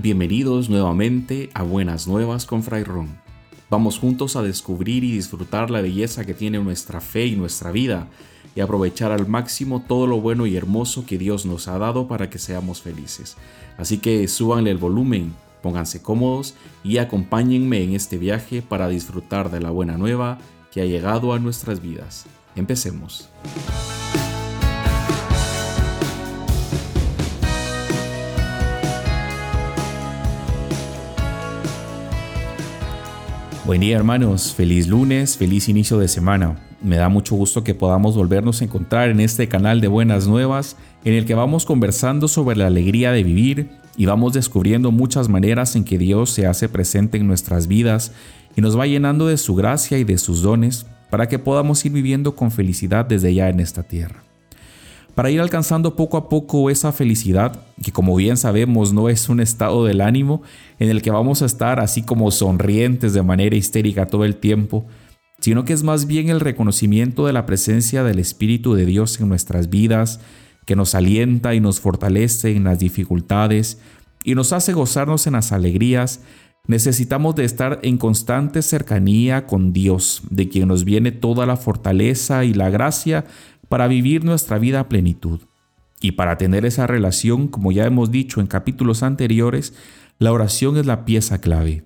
Bienvenidos nuevamente a Buenas Nuevas con Fray Ron. Vamos juntos a descubrir y disfrutar la belleza que tiene nuestra fe y nuestra vida y aprovechar al máximo todo lo bueno y hermoso que Dios nos ha dado para que seamos felices. Así que súbanle el volumen, pónganse cómodos y acompáñenme en este viaje para disfrutar de la buena nueva que ha llegado a nuestras vidas. Empecemos. Buen día hermanos, feliz lunes, feliz inicio de semana. Me da mucho gusto que podamos volvernos a encontrar en este canal de Buenas Nuevas en el que vamos conversando sobre la alegría de vivir y vamos descubriendo muchas maneras en que Dios se hace presente en nuestras vidas y nos va llenando de su gracia y de sus dones para que podamos ir viviendo con felicidad desde ya en esta tierra para ir alcanzando poco a poco esa felicidad, que como bien sabemos no es un estado del ánimo en el que vamos a estar así como sonrientes de manera histérica todo el tiempo, sino que es más bien el reconocimiento de la presencia del Espíritu de Dios en nuestras vidas, que nos alienta y nos fortalece en las dificultades y nos hace gozarnos en las alegrías, necesitamos de estar en constante cercanía con Dios, de quien nos viene toda la fortaleza y la gracia para vivir nuestra vida a plenitud. Y para tener esa relación, como ya hemos dicho en capítulos anteriores, la oración es la pieza clave.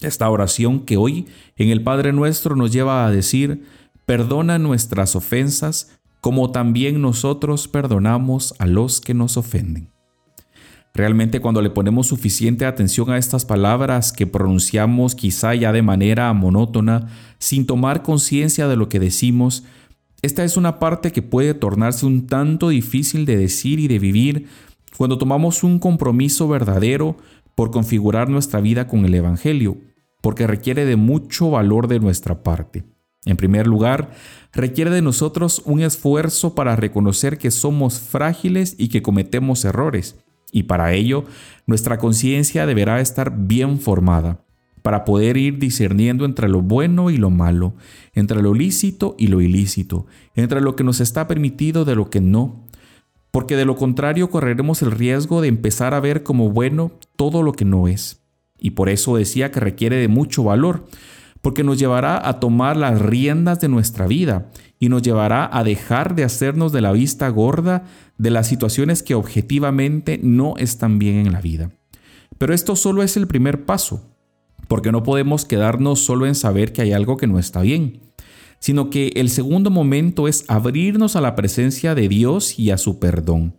Esta oración que hoy en el Padre Nuestro nos lleva a decir, perdona nuestras ofensas como también nosotros perdonamos a los que nos ofenden. Realmente cuando le ponemos suficiente atención a estas palabras que pronunciamos quizá ya de manera monótona, sin tomar conciencia de lo que decimos, esta es una parte que puede tornarse un tanto difícil de decir y de vivir cuando tomamos un compromiso verdadero por configurar nuestra vida con el Evangelio, porque requiere de mucho valor de nuestra parte. En primer lugar, requiere de nosotros un esfuerzo para reconocer que somos frágiles y que cometemos errores, y para ello nuestra conciencia deberá estar bien formada para poder ir discerniendo entre lo bueno y lo malo, entre lo lícito y lo ilícito, entre lo que nos está permitido de lo que no, porque de lo contrario correremos el riesgo de empezar a ver como bueno todo lo que no es. Y por eso decía que requiere de mucho valor, porque nos llevará a tomar las riendas de nuestra vida y nos llevará a dejar de hacernos de la vista gorda de las situaciones que objetivamente no están bien en la vida. Pero esto solo es el primer paso porque no podemos quedarnos solo en saber que hay algo que no está bien, sino que el segundo momento es abrirnos a la presencia de Dios y a su perdón.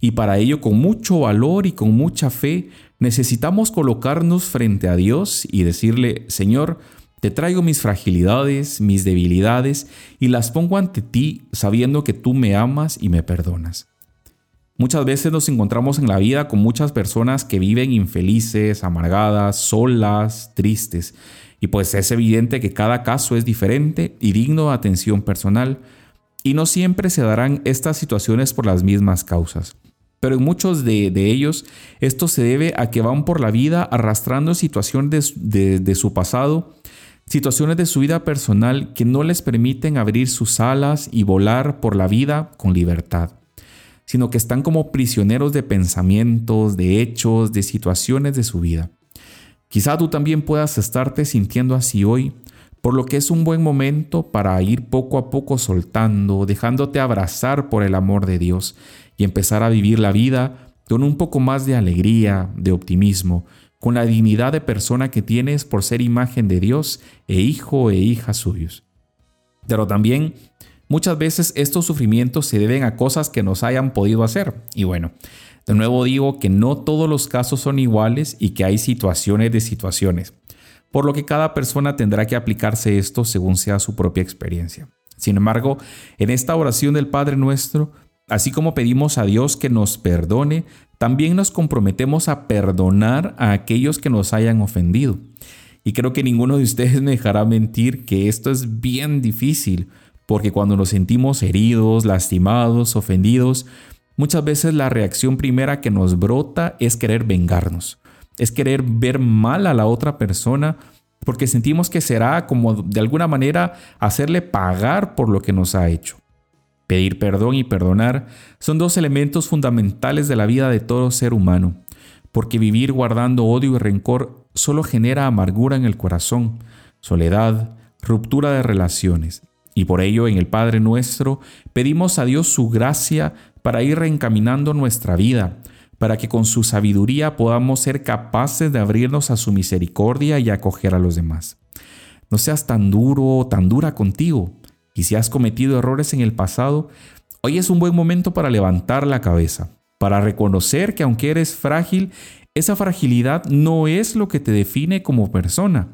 Y para ello, con mucho valor y con mucha fe, necesitamos colocarnos frente a Dios y decirle, Señor, te traigo mis fragilidades, mis debilidades, y las pongo ante ti sabiendo que tú me amas y me perdonas. Muchas veces nos encontramos en la vida con muchas personas que viven infelices, amargadas, solas, tristes. Y pues es evidente que cada caso es diferente y digno de atención personal. Y no siempre se darán estas situaciones por las mismas causas. Pero en muchos de, ellos esto se debe a que van por la vida arrastrando situaciones de su pasado, situaciones de su vida personal que no les permiten abrir sus alas y volar por la vida con libertad sino que están como prisioneros de pensamientos, de hechos, de situaciones de su vida. Quizá tú también puedas estarte sintiendo así hoy, por lo que es un buen momento para ir poco a poco soltando, dejándote abrazar por el amor de Dios y empezar a vivir la vida con un poco más de alegría, de optimismo, con la dignidad de persona que tienes por ser imagen de Dios e hijo e hija suyos. Pero también Muchas veces estos sufrimientos se deben a cosas que nos hayan podido hacer. Y bueno, de nuevo digo que no todos los casos son iguales y que hay situaciones de situaciones, por lo que cada persona tendrá que aplicarse esto según sea su propia experiencia. Sin embargo, en esta oración del Padre nuestro, así como pedimos a Dios que nos perdone, también nos comprometemos a perdonar a aquellos que nos hayan ofendido. Y creo que ninguno de ustedes me dejará mentir que esto es bien difícil, porque cuando nos sentimos heridos, lastimados, ofendidos, muchas veces la reacción primera que nos brota es querer vengarnos, es querer ver mal a la otra persona porque sentimos que será como de alguna manera hacerle pagar por lo que nos ha hecho. Pedir perdón y perdonar son dos elementos fundamentales de la vida de todo ser humano, porque vivir guardando odio y rencor solo genera amargura en el corazón, soledad, ruptura de relaciones. Y por ello en el Padre nuestro pedimos a Dios su gracia para ir reencaminando nuestra vida, para que con su sabiduría podamos ser capaces de abrirnos a su misericordia y acoger a los demás. No seas tan duro o tan dura contigo, y si has cometido errores en el pasado, hoy es un buen momento para levantar la cabeza, para reconocer que aunque eres frágil, esa fragilidad no es lo que te define como persona,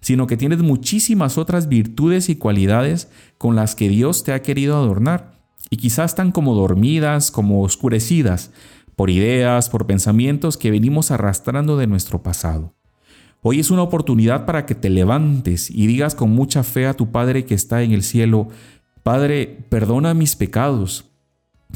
sino que tienes muchísimas otras virtudes y cualidades con las que Dios te ha querido adornar, y quizás están como dormidas, como oscurecidas, por ideas, por pensamientos que venimos arrastrando de nuestro pasado. Hoy es una oportunidad para que te levantes y digas con mucha fe a tu Padre que está en el cielo, Padre, perdona mis pecados,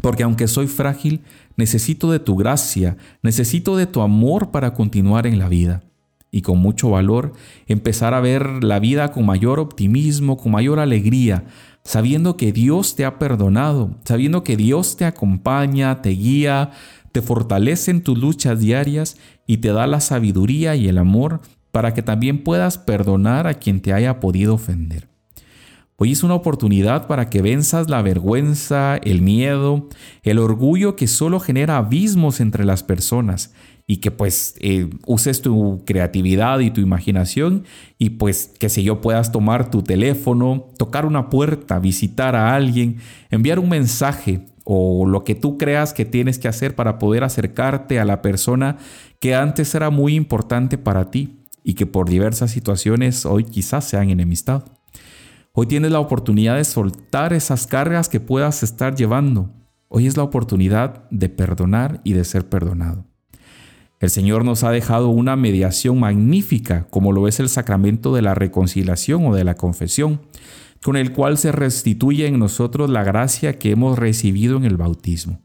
porque aunque soy frágil, necesito de tu gracia, necesito de tu amor para continuar en la vida. Y con mucho valor empezar a ver la vida con mayor optimismo, con mayor alegría, sabiendo que Dios te ha perdonado, sabiendo que Dios te acompaña, te guía, te fortalece en tus luchas diarias y te da la sabiduría y el amor para que también puedas perdonar a quien te haya podido ofender. Hoy es una oportunidad para que venzas la vergüenza, el miedo, el orgullo que solo genera abismos entre las personas y que pues eh, uses tu creatividad y tu imaginación y pues que si yo puedas tomar tu teléfono, tocar una puerta, visitar a alguien, enviar un mensaje o lo que tú creas que tienes que hacer para poder acercarte a la persona que antes era muy importante para ti y que por diversas situaciones hoy quizás se han enemistado. Hoy tienes la oportunidad de soltar esas cargas que puedas estar llevando. Hoy es la oportunidad de perdonar y de ser perdonado. El Señor nos ha dejado una mediación magnífica, como lo es el sacramento de la reconciliación o de la confesión, con el cual se restituye en nosotros la gracia que hemos recibido en el bautismo.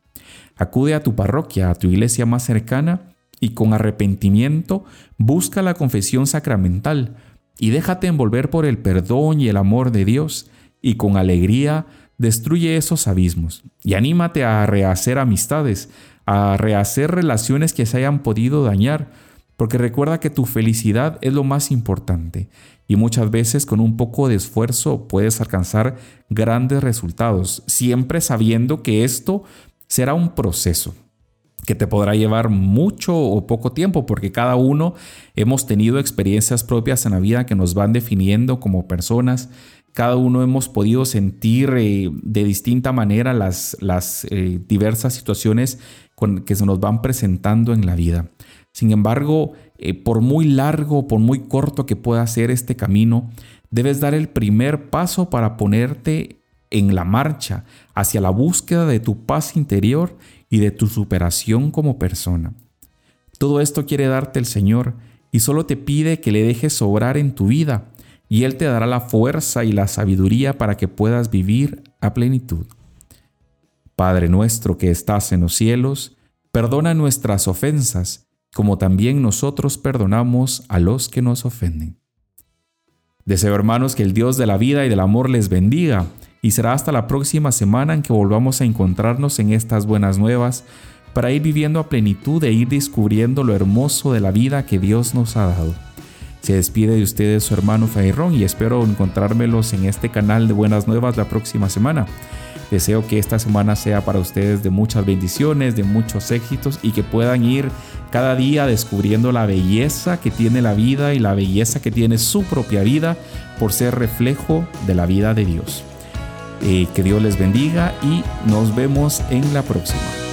Acude a tu parroquia, a tu iglesia más cercana, y con arrepentimiento busca la confesión sacramental y déjate envolver por el perdón y el amor de Dios, y con alegría destruye esos abismos. Y anímate a rehacer amistades, a rehacer relaciones que se hayan podido dañar, porque recuerda que tu felicidad es lo más importante y muchas veces con un poco de esfuerzo puedes alcanzar grandes resultados, siempre sabiendo que esto será un proceso que te podrá llevar mucho o poco tiempo, porque cada uno hemos tenido experiencias propias en la vida que nos van definiendo como personas. Cada uno hemos podido sentir eh, de distinta manera las, las eh, diversas situaciones que se nos van presentando en la vida. Sin embargo, eh, por muy largo, por muy corto que pueda ser este camino, debes dar el primer paso para ponerte en la marcha hacia la búsqueda de tu paz interior y de tu superación como persona. Todo esto quiere darte el Señor y solo te pide que le dejes obrar en tu vida y Él te dará la fuerza y la sabiduría para que puedas vivir a plenitud. Padre nuestro que estás en los cielos, perdona nuestras ofensas, como también nosotros perdonamos a los que nos ofenden. Deseo hermanos que el Dios de la vida y del amor les bendiga y será hasta la próxima semana en que volvamos a encontrarnos en estas buenas nuevas para ir viviendo a plenitud e ir descubriendo lo hermoso de la vida que Dios nos ha dado. Se despide de ustedes su hermano Fairón y espero encontrármelos en este canal de Buenas Nuevas la próxima semana. Deseo que esta semana sea para ustedes de muchas bendiciones, de muchos éxitos y que puedan ir cada día descubriendo la belleza que tiene la vida y la belleza que tiene su propia vida por ser reflejo de la vida de Dios. Eh, que Dios les bendiga y nos vemos en la próxima.